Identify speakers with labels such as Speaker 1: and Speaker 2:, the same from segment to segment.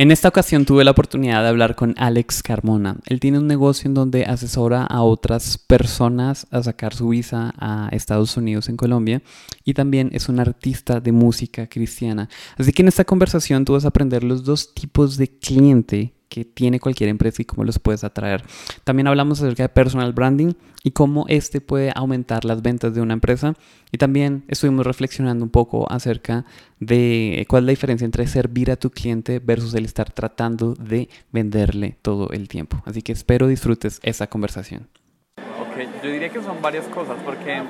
Speaker 1: En esta ocasión tuve la oportunidad de hablar con Alex Carmona. Él tiene un negocio en donde asesora a otras personas a sacar su visa a Estados Unidos en Colombia y también es un artista de música cristiana. Así que en esta conversación tú vas a aprender los dos tipos de cliente que tiene cualquier empresa y cómo los puedes atraer. También hablamos acerca de personal branding y cómo este puede aumentar las ventas de una empresa. Y también estuvimos reflexionando un poco acerca de cuál es la diferencia entre servir a tu cliente versus el estar tratando de venderle todo el tiempo. Así que espero disfrutes esa conversación.
Speaker 2: Ok, yo diría que son varias cosas porque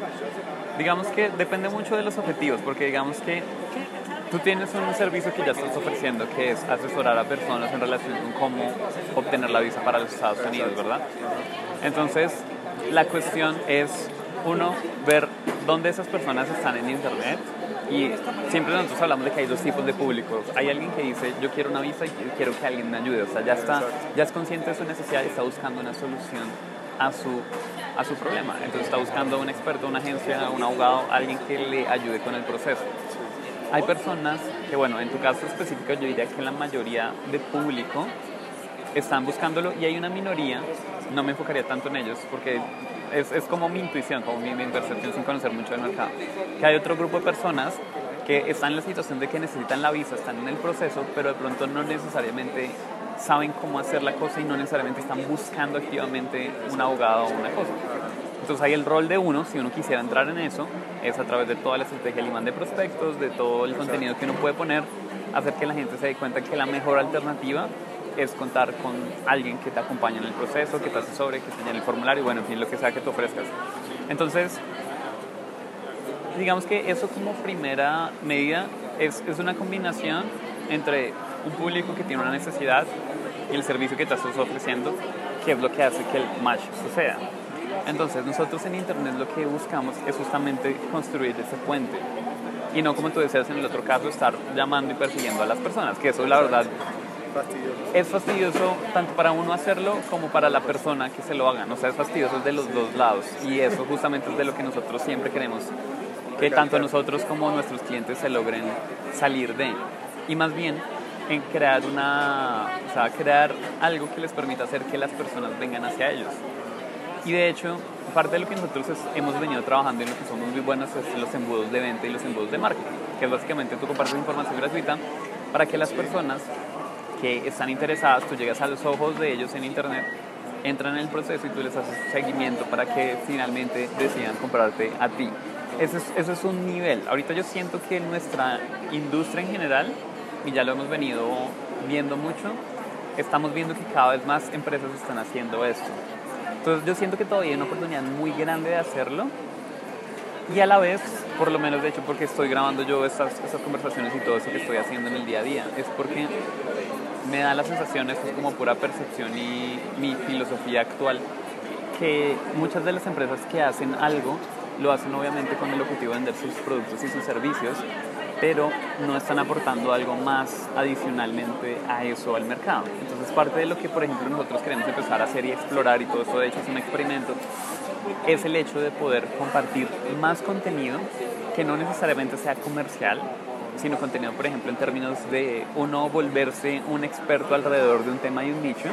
Speaker 2: digamos que depende mucho de los objetivos, porque digamos que Tú tienes un servicio que ya estás ofreciendo, que es asesorar a personas en relación con cómo obtener la visa para los Estados Unidos, ¿verdad? Entonces, la cuestión es, uno, ver dónde esas personas están en Internet. Y siempre nosotros hablamos de que hay dos tipos de públicos. Hay alguien que dice, yo quiero una visa y quiero que alguien me ayude. O sea, ya, está, ya es consciente de su necesidad y está buscando una solución a su, a su problema. Entonces está buscando un experto, una agencia, un abogado, alguien que le ayude con el proceso. Hay personas que, bueno, en tu caso específico yo diría que la mayoría de público están buscándolo y hay una minoría, no me enfocaría tanto en ellos porque es, es como mi intuición, como mi, mi, percepción sin conocer mucho del mercado, que hay otro grupo de personas que están en la situación de que necesitan la visa, están en el proceso, pero de pronto no necesariamente saben cómo hacer la cosa y no necesariamente están buscando activamente un abogado o una cosa. Entonces hay el rol de uno, si uno quisiera entrar en eso, es a través de toda la estrategia del imán de prospectos, de todo el contenido que uno puede poner, hacer que la gente se dé cuenta que la mejor alternativa es contar con alguien que te acompañe en el proceso, que te asesore, que te llene el formulario, bueno, en fin, lo que sea que te ofrezcas. Entonces, digamos que eso como primera medida es, es una combinación entre un público que tiene una necesidad y el servicio que te estás ofreciendo, que es lo que hace que el match suceda. Entonces nosotros en Internet lo que buscamos es justamente construir ese puente. Y no como tú decías en el otro caso estar llamando y persiguiendo a las personas, que eso la verdad es fastidioso tanto para uno hacerlo como para la persona que se lo haga, o sea, es fastidioso de los dos lados. Y eso justamente es de lo que nosotros siempre queremos que tanto nosotros como nuestros clientes se logren salir de. Y más bien en crear una, o sea, crear algo que les permita hacer que las personas vengan hacia ellos. Y de hecho, parte de lo que nosotros hemos venido trabajando y lo que somos muy buenos es los embudos de venta y los embudos de marketing, que es básicamente tú compartes información gratuita para que las personas que están interesadas, tú llegas a los ojos de ellos en internet, entran en el proceso y tú les haces seguimiento para que finalmente decidan comprarte a ti. Ese es, ese es un nivel. Ahorita yo siento que nuestra industria en general, y ya lo hemos venido viendo mucho, estamos viendo que cada vez más empresas están haciendo esto. Entonces yo siento que todavía hay una oportunidad muy grande de hacerlo. Y a la vez, por lo menos de hecho porque estoy grabando yo estas, estas conversaciones y todo eso que estoy haciendo en el día a día, es porque me da la sensación, esto es como pura percepción y mi filosofía actual, que muchas de las empresas que hacen algo lo hacen obviamente con el objetivo de vender sus productos y sus servicios, pero no están aportando algo más adicionalmente a eso al mercado. Entonces parte de lo que por ejemplo nosotros queremos empezar a hacer y explorar y todo esto de hecho es un experimento es el hecho de poder compartir más contenido que no necesariamente sea comercial, sino contenido, por ejemplo, en términos de uno volverse un experto alrededor de un tema y un nicho,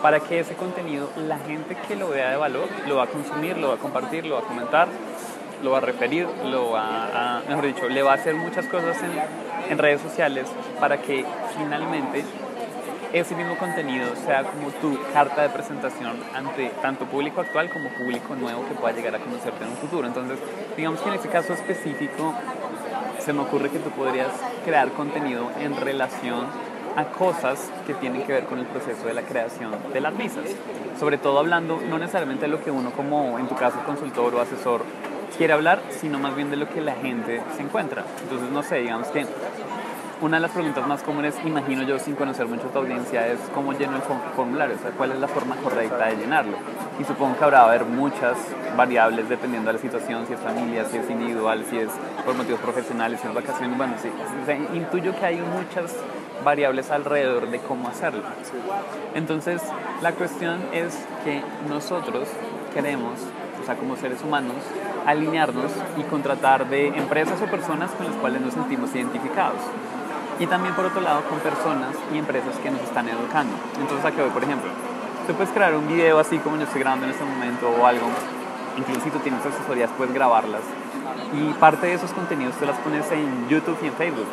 Speaker 2: para que ese contenido, la gente que lo vea de valor, lo va a consumir, lo va a compartir, lo va a comentar, lo va a referir, lo va a, mejor dicho, le va a hacer muchas cosas en, en redes sociales para que finalmente ese mismo contenido sea como tu carta de presentación ante tanto público actual como público nuevo que pueda llegar a conocerte en un futuro. Entonces, digamos que en este caso específico se me ocurre que tú podrías crear contenido en relación a cosas que tienen que ver con el proceso de la creación de las visas. Sobre todo hablando no necesariamente de lo que uno como en tu caso consultor o asesor quiere hablar, sino más bien de lo que la gente se encuentra. Entonces, no sé, digamos que una de las preguntas más comunes, imagino yo sin conocer mucho tu audiencia, es cómo lleno el formulario, o sea, cuál es la forma correcta de llenarlo. Y supongo que habrá haber muchas variables dependiendo de la situación, si es familia, si es individual, si es por motivos profesionales, si es vacaciones, bueno, sí. Intuyo que hay muchas variables alrededor de cómo hacerlo. Entonces, la cuestión es que nosotros queremos, o sea, como seres humanos, alinearnos y contratar de empresas o personas con las cuales nos sentimos identificados. y también por otro lado con personas y empresas que nos están educando. Entonces aquí voy, por ejemplo, tú puedes crear un video así como yo estoy grabando en este momento o algo, incluso si tú tienes asesorías puedes grabarlas y parte de esos contenidos te las pones en YouTube y en Facebook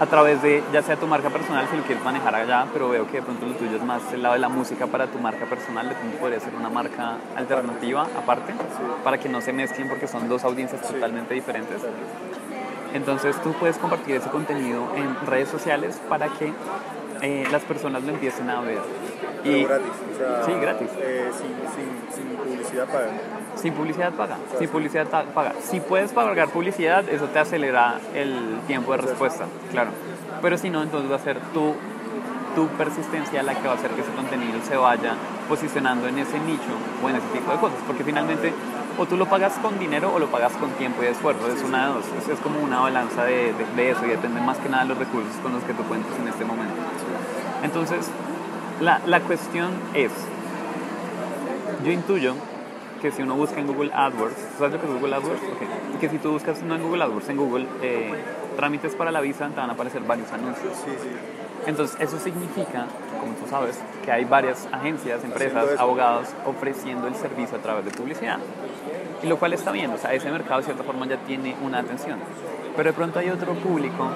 Speaker 2: a través de ya sea tu marca personal si lo quieres manejar allá, pero veo que de pronto lo tuyo es más el lado de la música para tu marca personal, de pronto podría ser una marca alternativa aparte, para que no se mezclen porque son dos audiencias totalmente diferentes. Entonces tú puedes compartir ese contenido en redes sociales para que eh, las personas lo empiecen a ver.
Speaker 3: Y, gratis, o sea,
Speaker 2: sí, gratis.
Speaker 3: Eh, sin, sin, sin, publicidad paga.
Speaker 2: Sin publicidad paga, sin publicidad paga. Si puedes pagar publicidad, eso te acelera el tiempo de respuesta, claro. Pero si no, entonces va a ser tu, tu persistencia la que va a hacer que ese contenido se vaya posicionando en ese nicho o en ese tipo de cosas. Porque finalmente o tú lo pagas con dinero o lo pagas con tiempo y esfuerzo. Es una de dos. Es, como una balanza de, de, eso y depende más que nada de los recursos con los que tú cuentas en este momento. Entonces, la, la cuestión es, yo intuyo que si uno busca en Google AdWords, ¿sabes lo que es Google AdWords? Okay. Que si tú buscas no en Google AdWords, en Google eh, trámites para la visa, te van a aparecer varios anuncios.
Speaker 3: Sí, sí.
Speaker 2: Entonces, eso significa, como tú sabes, que hay varias agencias, empresas, abogados ofreciendo el servicio a través de publicidad. Y lo cual está bien, o sea, ese mercado de cierta forma ya tiene una atención. Pero de pronto hay otro público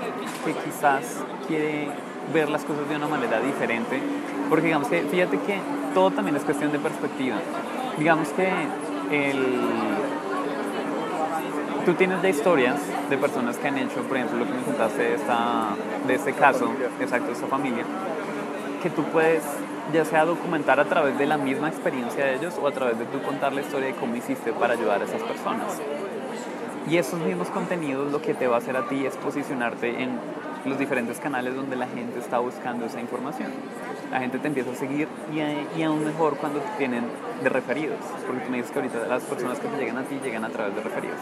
Speaker 2: que quizás quiere ver las cosas de una manera diferente, porque digamos que, fíjate que todo también es cuestión de perspectiva. Digamos que el, tú tienes ya historias de personas que han hecho, por ejemplo, lo que me contaste de, esta, de este caso, exacto, de esta familia, que tú puedes ya sea documentar a través de la misma experiencia de ellos o a través de tú contar la historia de cómo hiciste para ayudar a esas personas. Y esos mismos contenidos lo que te va a hacer a ti es posicionarte en los diferentes canales donde la gente está buscando esa información. La gente te empieza a seguir y, y aún mejor cuando te tienen de referidos, porque tú me dices que ahorita las personas que te llegan a ti llegan a través de referidos.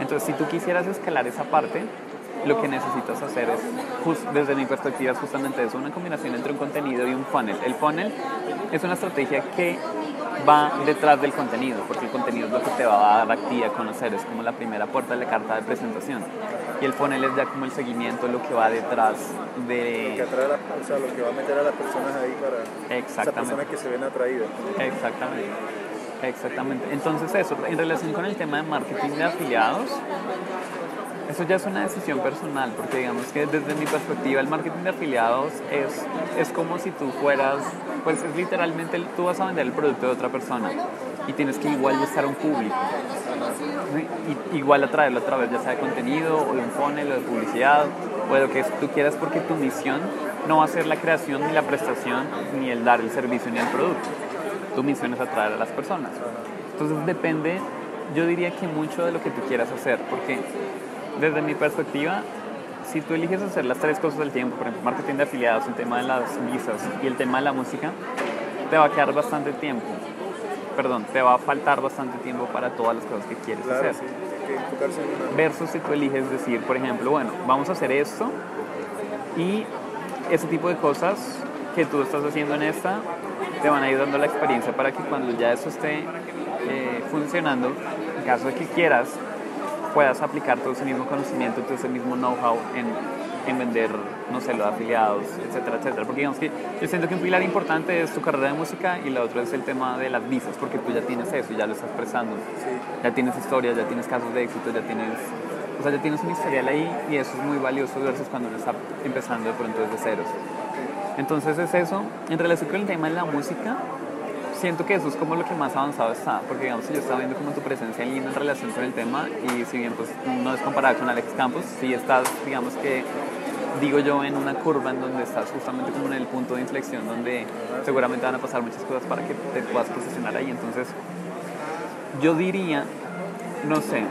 Speaker 2: Entonces, si tú quisieras escalar esa parte, lo que necesitas hacer es, desde mi perspectiva, es justamente eso, una combinación entre un contenido y un funnel. El funnel es una estrategia que va detrás del contenido, porque el contenido es lo que te va a dar a ti a conocer, es como la primera puerta de la carta de presentación. Y el funnel es ya como el seguimiento, lo que va detrás de...
Speaker 3: Lo que, atrae o sea, lo que va a meter a las personas ahí para
Speaker 2: Exactamente.
Speaker 3: esas personas que se ven atraídas.
Speaker 2: Exactamente. Exactamente. Entonces eso, en relación con el tema de marketing de afiliados, eso ya es una decisión personal, porque digamos que desde mi perspectiva el marketing de afiliados es, es como si tú fueras, pues es literalmente, tú vas a vender el producto de otra persona y tienes que igual buscar un público. Y, igual atraerlo a través ya sea de contenido o de un funnel o de publicidad o de lo que tú quieras porque tu misión no va a ser la creación ni la prestación ni el dar el servicio ni el producto. Tu misión es atraer a las personas. Entonces depende, yo diría que mucho de lo que tú quieras hacer, porque desde mi perspectiva, si tú eliges hacer las tres cosas al tiempo, por ejemplo, marketing de afiliados, el tema de las visas y el tema de la música, te va a quedar bastante tiempo. Perdón, te va a faltar bastante tiempo para todas las cosas que quieres
Speaker 3: Claro,
Speaker 2: hacer.
Speaker 3: sí, una.
Speaker 2: Versus si tú eliges decir, por ejemplo, bueno, vamos a hacer esto y ese tipo de cosas que tú estás haciendo en esta te van a ir dando la experiencia para que cuando ya eso esté eh, funcionando, en caso de que quieras, puedas aplicar todo ese mismo conocimiento, todo ese mismo know-how en, en, vender, no sé, los afiliados, etcétera, etcétera. Porque digamos que yo siento que un pilar importante es tu carrera de música y la otra es el tema de las visas, porque tú ya tienes eso, ya lo estás expresando, ya tienes historias, ya tienes casos de éxito, ya tienes... O sea, ya tienes un historial ahí y eso es muy valioso versus cuando uno está empezando de pronto desde ceros. Entonces es eso. En relación con el tema de la música, siento que eso es como lo que más avanzado está, porque digamos yo estaba viendo como tu presencia en en relación con el tema y si bien pues no es comparada con Alex Campos, sí estás, digamos que, digo yo, en una curva en donde estás justamente como en el punto de inflexión donde seguramente van a pasar muchas cosas para que te puedas posicionar ahí. Entonces, yo diría, no sé,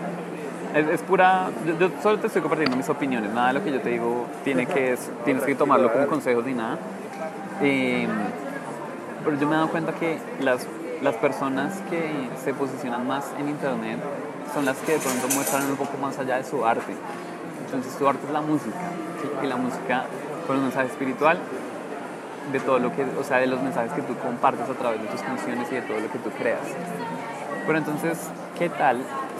Speaker 2: es, es pura, yo, solo te estoy compartiendo mis opiniones, nada de lo que yo te digo tiene que, tienes que tomarlo como consejos ni nada. Eh, pero yo me he dado cuenta que las, las personas que se posicionan más en internet son las que de pronto muestran un poco más allá de su arte. Entonces su arte es la música, y la música con un mensaje espiritual de todo lo que, o sea, de los mensajes que tú compartes a través de tus canciones y de todo lo que tú creas. Pero entonces, ¿qué tal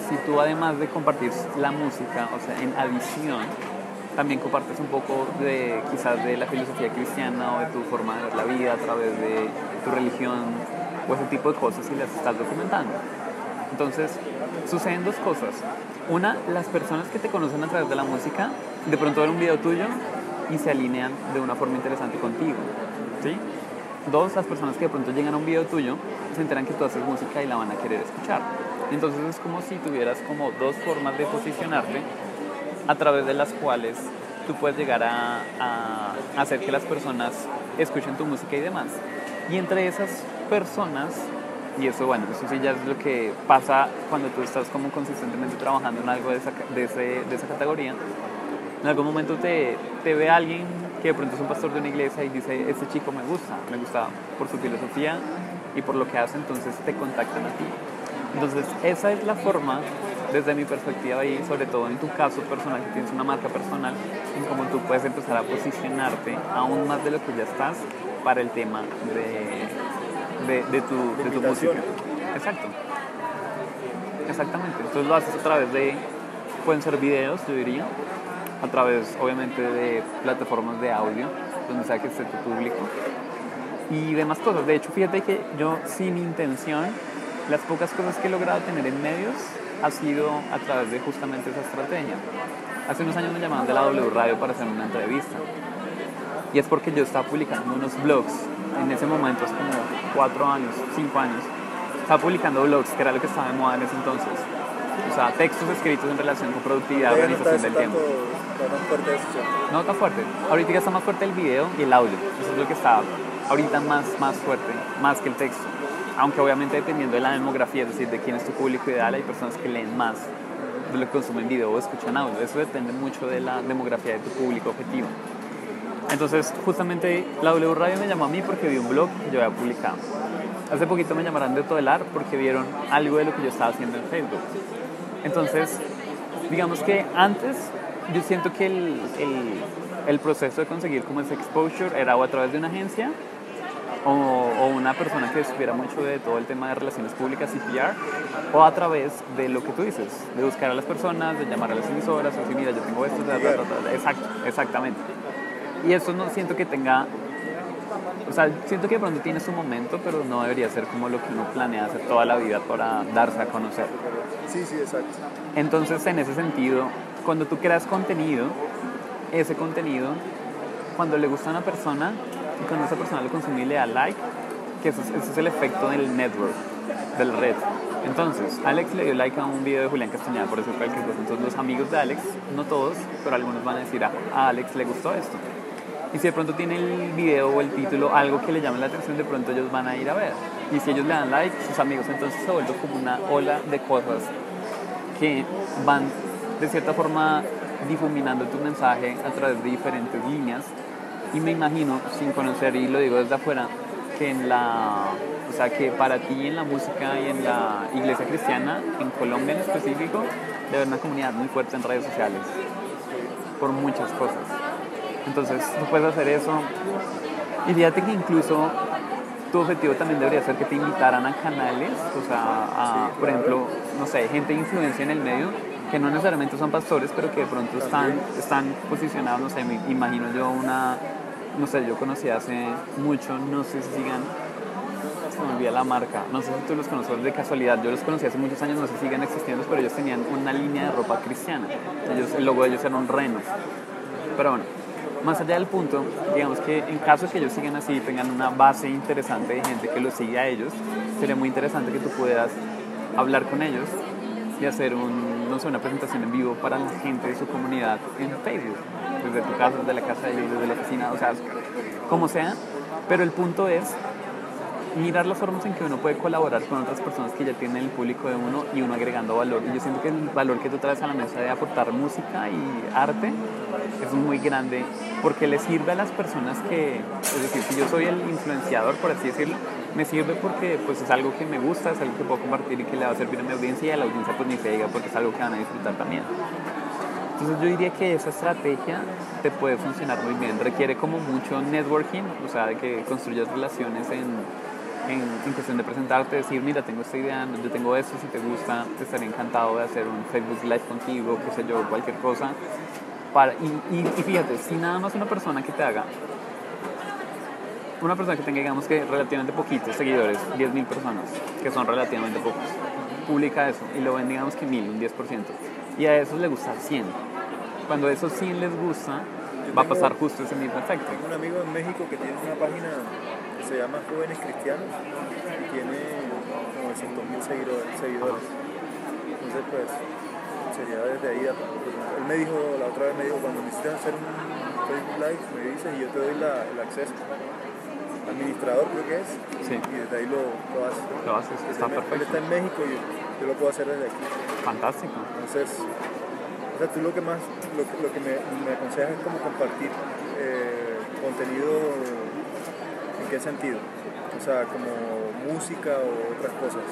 Speaker 2: si tú además de compartir la música, o sea, en adición, también compartes un poco de quizás de la filosofía cristiana o de tu forma de ver la vida a través de tu religión o ese tipo de cosas y las estás documentando. Entonces, suceden dos cosas. Una, las personas que te conocen a través de la música, de pronto ven un video tuyo y se alinean de una forma interesante contigo. ¿sí? Dos, las personas que de pronto llegan a un video tuyo se enteran que tú haces música y la van a querer escuchar. Entonces es como si tuvieras como dos formas de posicionarte a través de las cuales tú puedes llegar a, hacer que las personas escuchen tu música y demás. Y entre esas personas y eso, bueno, eso sí ya es lo que pasa cuando tú estás como consistentemente trabajando en algo de esa, de, ese, de esa categoría. En algún momento te, te, ve alguien que de pronto es un pastor de una iglesia y dice, este chico me gusta, me gusta por su filosofía y por lo que hace, entonces te contactan a ti. Entonces, esa es la forma, desde mi perspectiva y sobre todo en tu caso personal, que tienes una marca personal, en cómo tú puedes empezar a posicionarte aún más de lo que ya estás para el tema de de, de tu, de, tu música. Exacto. Exactamente. Entonces lo haces a través de, pueden ser videos, yo diría, a través obviamente de plataformas de audio, donde sea que esté tu público, y demás cosas. De hecho, fíjate que yo sin intención, las pocas cosas que he logrado tener en medios ha sido a través de justamente esa estrategia. Hace unos años me llamaban de la W Radio para hacer una entrevista. Y es porque yo estaba publicando unos blogs en ese momento, es como cuatro años, cinco años, estaba publicando blogs, que era lo que estaba de moda en ese entonces. O sea, textos escritos en relación con productividad, organización del tiempo.
Speaker 3: Tan
Speaker 2: no tan fuerte. Ahorita ya está más fuerte el video y el audio. Eso es lo que está ahorita más, más fuerte, más que el texto. Aunque obviamente dependiendo de la demografía, es decir, de quién es tu público ideal, hay personas que leen más de lo que consumen video o escuchan audio. Eso depende mucho de la demografía de tu público objetivo. Entonces, justamente la W Radio me llamó a mí porque vi un blog que yo había publicado. Hace poquito me llamaron de Todelar porque vieron algo de lo que yo estaba haciendo en Facebook. Entonces, digamos que antes yo siento que el, el, el proceso de conseguir como ese exposure era o a través de una agencia o, o, una persona que supiera mucho de todo el tema de relaciones públicas y PR, o a través de lo que tú dices, de buscar a las personas, de llamar a las emisoras, o decir, mira, yo tengo esto, exacto, exactamente. Y eso no siento que tenga, o sea, siento que de pronto tiene su momento, pero no debería ser como lo que uno planea hacer toda la vida para darse a conocer.
Speaker 3: Sí, sí, exacto.
Speaker 2: Entonces, en ese sentido, cuando tú creas contenido, ese contenido, cuando le gusta a una persona y cuando esa persona lo consume le da like, que ese es, ese es el efecto del network, del red. Entonces, Alex le dio like a un video de Julián Castañeda, por eso cualquier cosa. Entonces, los amigos de Alex, no todos, pero algunos van a decir, a Alex le gustó esto. Y si de pronto tiene el video o el título algo que le llame la atención, de pronto ellos van a ir a ver. Y si ellos le dan like, sus amigos, entonces se vuelve como una ola de cosas que van de cierta forma difuminando tu mensaje a través de diferentes líneas. Y me imagino, sin conocer, y lo digo desde afuera, que en la, o sea, que para ti en la música y en la iglesia cristiana, en Colombia en específico, debe haber una comunidad muy fuerte en redes sociales, por muchas cosas. Entonces, tú puedes hacer eso. Y fíjate que incluso tu objetivo también debería ser que te invitaran a canales, o sea, a, por ejemplo, no sé, gente de influencia en el medio, que no necesariamente son pastores, pero que de pronto están, están posicionados, no sé, me imagino yo una, no sé, yo conocí hace mucho, no sé si sigan, se me olvida la marca, no sé si tú los conoces de casualidad, yo los conocí hace muchos años, no sé si siguen existiendo, pero ellos tenían una línea de ropa cristiana, ellos, el logo de ellos era un reno, pero bueno, más allá del punto, digamos que en caso de que ellos sigan así tengan una base interesante de gente que los sigue a ellos, sería muy interesante que tú puedas hablar con ellos y hacer un, no sé, una presentación en vivo para la gente de su comunidad en Facebook, desde tu casa, desde la casa de ellos, desde la oficina, o sea, como sea, pero el punto es mirar las formas en que uno puede colaborar con otras personas que ya tienen el público de uno y uno agregando valor. Y yo siento que el valor que tú traes a la mesa de aportar música y arte es muy grande porque le sirve a las personas que, es decir, si yo soy el influenciador, por así decirlo, me sirve porque pues es algo que me gusta, es algo que puedo compartir y que le va a servir a mi audiencia y a la audiencia pues ni se diga porque es algo que van a disfrutar también. Entonces yo diría que esa estrategia te puede funcionar muy bien. Requiere como mucho networking, o sea, de que construyas relaciones en, en, cuestión de presentarte, decir, mira, tengo esta idea, yo tengo esto, si te gusta, te estaría encantado de hacer un Facebook Live contigo, qué sé yo, cualquier cosa. Para, y, y fíjate, si nada más una persona que te haga, una persona que tenga, digamos que relativamente poquitos seguidores, 10.000 personas, que son relativamente pocos, publica eso y lo ven, digamos que 1.000, un 10%, y a esos les gusta 100. Cuando a esos 100 les gusta, va a pasar justo ese mismo efecto.
Speaker 3: Tengo un amigo en México que tiene una página que se llama Jóvenes Cristianos y tiene como 200.000 seguidores. seguidores. Entonces, pues, sería desde ahí. a- Él me dijo, la otra vez me dijo, cuando necesitas hacer un Facebook Live, me dices y yo te doy la- el acceso. Administrador creo que es,
Speaker 2: Sí.
Speaker 3: y desde ahí lo, lo haces.
Speaker 2: Lo haces, está
Speaker 3: Él
Speaker 2: perfecto.
Speaker 3: está en México y yo, yo lo puedo hacer desde aquí.
Speaker 2: Fantástico.
Speaker 3: Entonces, o sea, tú lo que más, lo, lo que me, me aconsejas es como compartir eh, contenido, ¿en qué sentido? O sea, como música o otras cosas.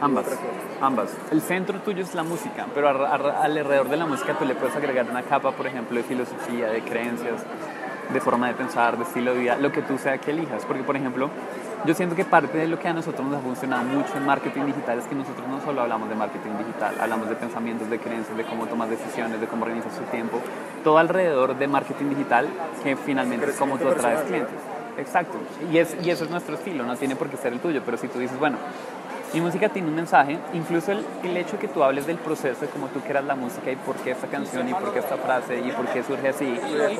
Speaker 2: Ambas,
Speaker 3: Otras cosas.
Speaker 2: ambas. El centro tuyo es la música, pero ar- alrededor de la música tú le puedes agregar una capa, por ejemplo, de filosofía, de creencias, de forma de pensar, de estilo de vida, lo que tú sea que elijas. Porque, por ejemplo, yo siento que parte de lo que a nosotros nos ha funcionado mucho en marketing digital es que nosotros no solo hablamos de marketing digital, hablamos de pensamientos, de creencias, de cómo tomar decisiones, de cómo organizar su tiempo, todo alrededor de marketing digital que finalmente es como tú atraes clientes. Exacto. Y, es, y eso es nuestro estilo, no tiene por qué ser el tuyo, pero si tú dices, bueno, mi música tiene un mensaje, incluso el, el hecho de que tú hables del proceso de cómo tú creas la música y por qué esta canción y por qué esta frase y por qué surge así.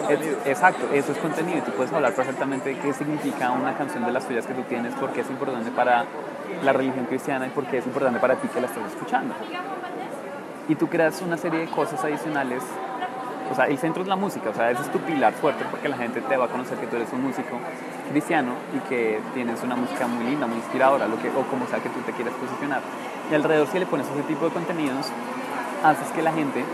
Speaker 2: es- exacto, eso es contenido tú puedes hablar perfectamente qué significa una canción de las tuyas que tú tienes, por qué es importante para la religión cristiana y por qué es importante para ti que la estés escuchando. Y tú creas una serie de cosas adicionales o sea, el centro es la música, o sea, ese es tu pilar fuerte porque la gente te va a conocer que tú eres un músico cristiano y que tienes una música muy linda, muy inspiradora, lo que, o como sea que tú te quieras posicionar. Y alrededor si le pones ese tipo de contenidos, haces que la gente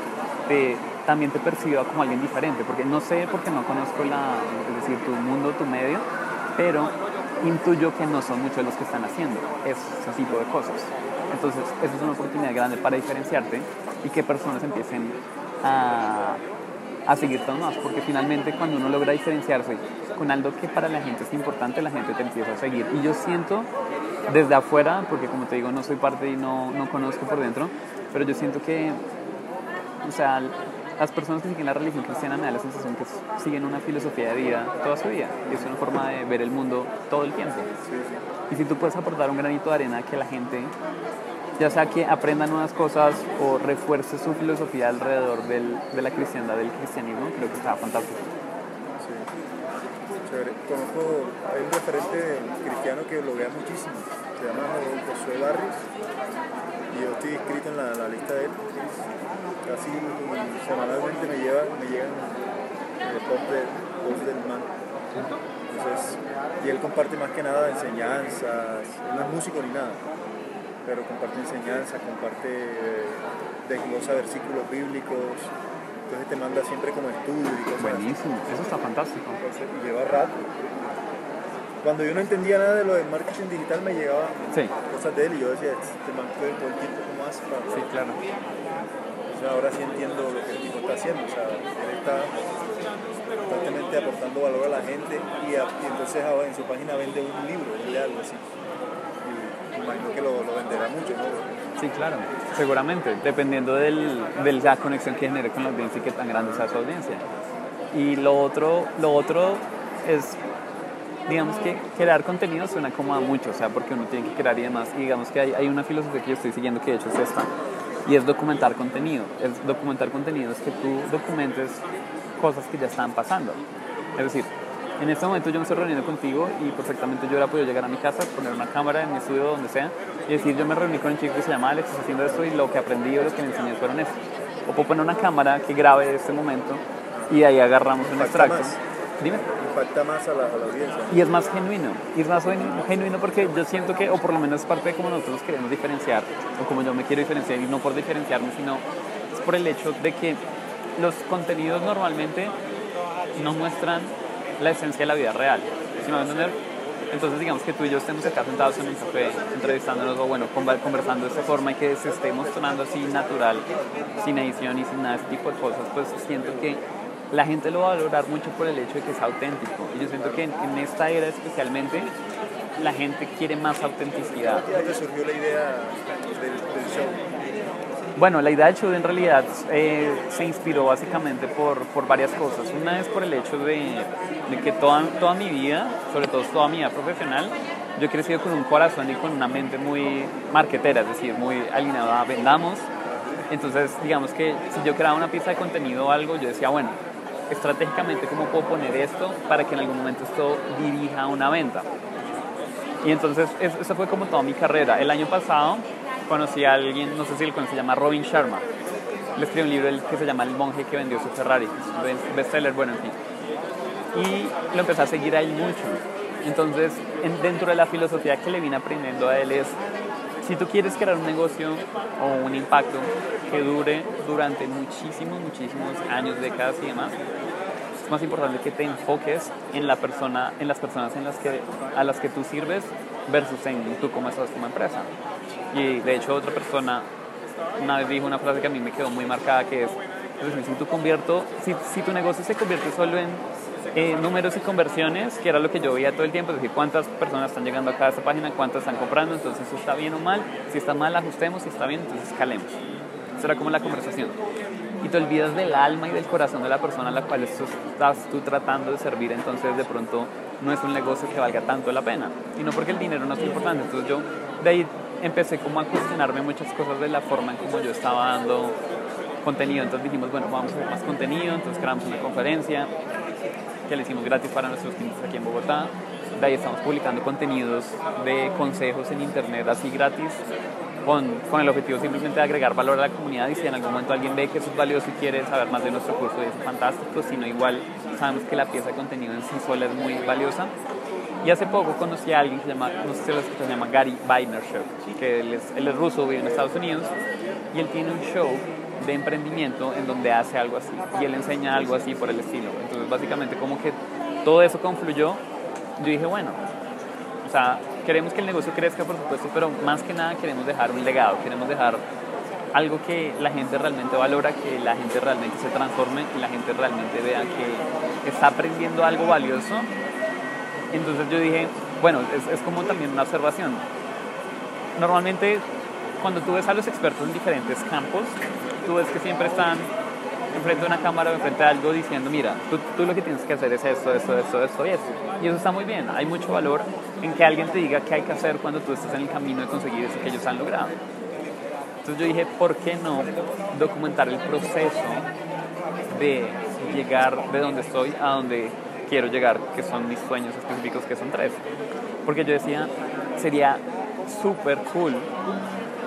Speaker 2: te- también te perciba como alguien diferente, porque no sé porque no conozco la, decir, tu mundo, tu medio, pero intuyo que no son muchos los que están haciendo ese tipo de cosas. Entonces, eso es una oportunidad grande para diferenciarte y que personas empiecen a, a seguir todos más, porque finalmente cuando uno logra diferenciarse con algo que para la gente es importante, la gente te empieza a seguir. Y yo siento desde afuera, porque como te digo, no soy parte y no, no conozco por dentro, pero yo siento que, o sea, las personas que siguen la religión cristiana me da la sensación que siguen una filosofía de vida toda su vida, y es una forma de ver el mundo todo el tiempo. Y si tú puedes aportar un granito de arena que la gente ya sea que aprenda nuevas cosas o refuerce su filosofía alrededor del, de la cristiandad, del cristianismo, creo que está fantástico.
Speaker 3: Sí. Chévere. Conozco, hay un referente cristiano que bloguea muchísimo, se llama Jo- Josué Barris, y yo estoy inscrito en la, lista de él. Casi semanalmente me, lleva, me llegan eh, posts de, posts del man. Y él comparte más que nada enseñanzas, no es músico ni nada, pero comparte enseñanzas, comparte, eh, desglosa versículos bíblicos, entonces te manda siempre como estudios y cosas así.
Speaker 2: Buenísimo, eso está fantástico.
Speaker 3: Entonces, y lleva rato. Cuando yo no entendía nada de lo de marketing digital, me llegaban
Speaker 2: Sí,
Speaker 3: cosas de él y yo decía, este man todo todo el tiempo, ¿cómo hace para...?
Speaker 2: sí, claro.
Speaker 3: O sea, ahora sí entiendo lo que el tipo está haciendo. O sea, él está constantemente aportando valor a la gente y, a- y entonces ahora en su página vende un libro, vende algo así. Imagino que lo, lo venderá mucho, ¿no?
Speaker 2: Sí, claro, seguramente, dependiendo del, de la conexión que genere con la audiencia y qué tan grande sea su audiencia. Y lo otro, lo otro es, digamos que crear contenido suena como a mucho, o sea, porque uno tiene que crear y demás. Y digamos que hay, hay una filosofía que yo estoy siguiendo que de hecho es esta, y es documentar contenido. Es documentar contenido es que tú documentes cosas que ya están pasando. Es decir, en este momento yo me estoy reuniendo contigo y perfectamente yo hubiera podido llegar a mi casa, poner una cámara en mi estudio, donde sea, y decir, yo me reuní con un chico que se llama Alex, haciendo esto y lo que aprendí o lo que me enseñó fueron esto. O puedo poner una cámara que grabe este momento y de ahí agarramos un extracto.
Speaker 3: más.
Speaker 2: Dime.
Speaker 3: Impacta más a la, a la audiencia.
Speaker 2: Y es más genuino, y es más genu- genuino porque yo siento que, o por lo menos es parte de cómo nosotros queremos diferenciar, o como yo me quiero diferenciar, y no por diferenciarme, sino es por el hecho de que los contenidos normalmente no muestran la esencia de la vida real. ¿Sí me a entender? Entonces digamos que tú y yo estemos acá sentados en un café entrevistándonos o bueno, conver- conversando de esta forma y que se esté mostrando así natural, sin edición y sin nada de ese tipo de cosas, pues siento que la gente lo va a valorar mucho por el hecho de que es auténtico. Y yo siento que en, esta era especialmente la gente quiere más autenticidad.
Speaker 3: ¿Cómo te surgió la idea del show?
Speaker 2: Bueno, la idea del show en realidad eh, se inspiró básicamente por, por, varias cosas. Una es por el hecho de, de, que toda, toda mi vida, sobre todo toda mi vida profesional, yo he crecido con un corazón y con una mente muy marquetera, es decir, muy alineada a vendamos. Entonces, digamos que si yo creaba una pieza de contenido o algo, yo decía, bueno, estratégicamente cómo puedo poner esto para que en algún momento esto dirija a una venta. Y entonces, esa fue como toda mi carrera. El año pasado conocí a alguien, no sé si él conoce, se llama Robin Sharma. Le escribió un libro que se llama El monje que vendió su Ferrari, bestseller, bueno, en fin. Y lo empecé a seguir a él mucho. Entonces, dentro de la filosofía que le vine aprendiendo a él es, si tú quieres crear un negocio o un impacto que dure durante muchísimos, muchísimos años, décadas y demás, es más importante que te enfoques en la persona, en las personas en las que, a las que tú sirves versus en tú como estás como empresa. Y de hecho otra persona una vez dijo una frase que a mí me quedó muy marcada que es, si tu, convierto, si, si tu negocio se convierte solo en eh, números y conversiones, que era lo que yo veía todo el tiempo, es decir, cuántas personas están llegando acá a esta página, cuántas están comprando, entonces está bien o mal, si está mal ajustemos, si está bien, entonces escalemos. Esa era como la conversación. Y te olvidas del alma y del corazón de la persona a la cual estás tú tratando de servir, entonces de pronto no es un negocio que valga tanto la pena. Y no porque el dinero no es importante, entonces yo de ahí empecé como a cuestionarme muchas cosas de la forma en como yo estaba dando contenido. Entonces dijimos, bueno, vamos a hacer más contenido, entonces creamos una conferencia que le hicimos gratis para nuestros clientes aquí en Bogotá. De ahí estamos publicando contenidos de consejos en internet así gratis con, con, el objetivo simplemente de agregar valor a la comunidad y si en algún momento alguien ve que eso es valioso y quiere saber más de nuestro curso, es fantástico, si no igual sabemos que la pieza de contenido en sí sola es muy valiosa y hace poco conocí a alguien que se llama, no sé si lo se llama Gary Vaynerchuk, que él es, él es ruso, vive en Estados Unidos, y él tiene un show de emprendimiento en donde hace algo así, y él enseña algo así por el estilo. Entonces, básicamente, como que todo eso confluyó, yo dije, bueno, o sea, queremos que el negocio crezca, por supuesto, pero más que nada queremos dejar un legado, queremos dejar algo que la gente realmente valora, que la gente realmente se transforme, que la gente realmente vea que está aprendiendo algo valioso entonces yo dije, bueno, es, es como también una observación. Normalmente cuando tú ves a los expertos en diferentes campos, tú ves que siempre están enfrente de una cámara o enfrente de algo diciendo, mira, tú, tú, lo que tienes que hacer es esto, esto, esto, esto y esto. Y eso está muy bien. Hay mucho valor en que alguien te diga qué hay que hacer cuando tú estás en el camino de conseguir eso que ellos han logrado. Entonces yo dije, ¿por qué no documentar el proceso de llegar de donde estoy a donde quiero llegar, que son mis sueños específicos, que son tres. Porque yo decía, sería súper cool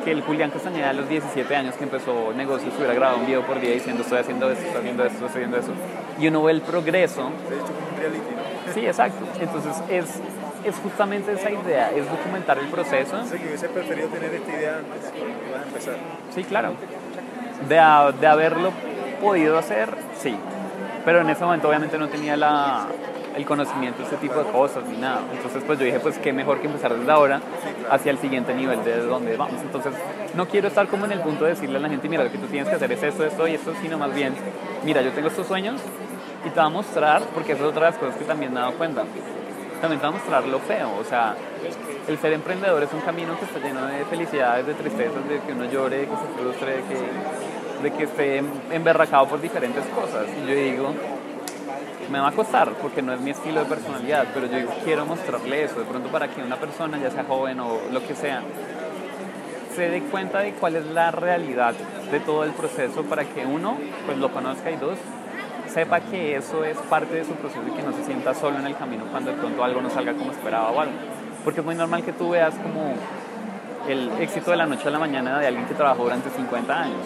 Speaker 2: que el Julián Castañeda a los 17 años que empezó negocios hubiera grabado un video por día diciendo estoy haciendo esto, estoy haciendo esto, estoy haciendo eso. Y uno ve el progreso. Sí, exacto. Entonces es, es justamente esa idea, es documentar el proceso.
Speaker 3: Sí, que hubiese preferido tener esta idea antes, vas a empezar.
Speaker 2: Sí, claro. De, de haberlo podido hacer, sí pero en ese momento obviamente no tenía la, el conocimiento de este tipo de cosas ni nada. Entonces pues yo dije, pues qué mejor que empezar desde ahora hacia el siguiente nivel de donde vamos. Entonces no quiero estar como en el punto de decirle a la gente, mira, lo que tú tienes que hacer es esto, esto y esto, sino más bien, mira, yo tengo estos sueños y te voy a mostrar, porque eso es otra de las cosas que también me he dado cuenta, también te voy a mostrar lo feo, o sea, el ser emprendedor es un camino que está lleno de felicidades, de tristezas, de que uno llore, de que se frustre, de que de que esté emberracado por diferentes cosas. Y yo digo, me va a costar porque no es mi estilo de personalidad, pero yo digo, quiero mostrarle eso, de pronto para que una persona, ya sea joven o lo que sea, se dé cuenta de cuál es la realidad de todo el proceso para que uno, pues lo conozca y dos, sepa que eso es parte de su proceso y que no se sienta solo en el camino cuando de pronto algo no salga como esperaba o algo. Porque es muy normal que tú veas como el éxito de la noche a la mañana de alguien que trabajó durante 50 años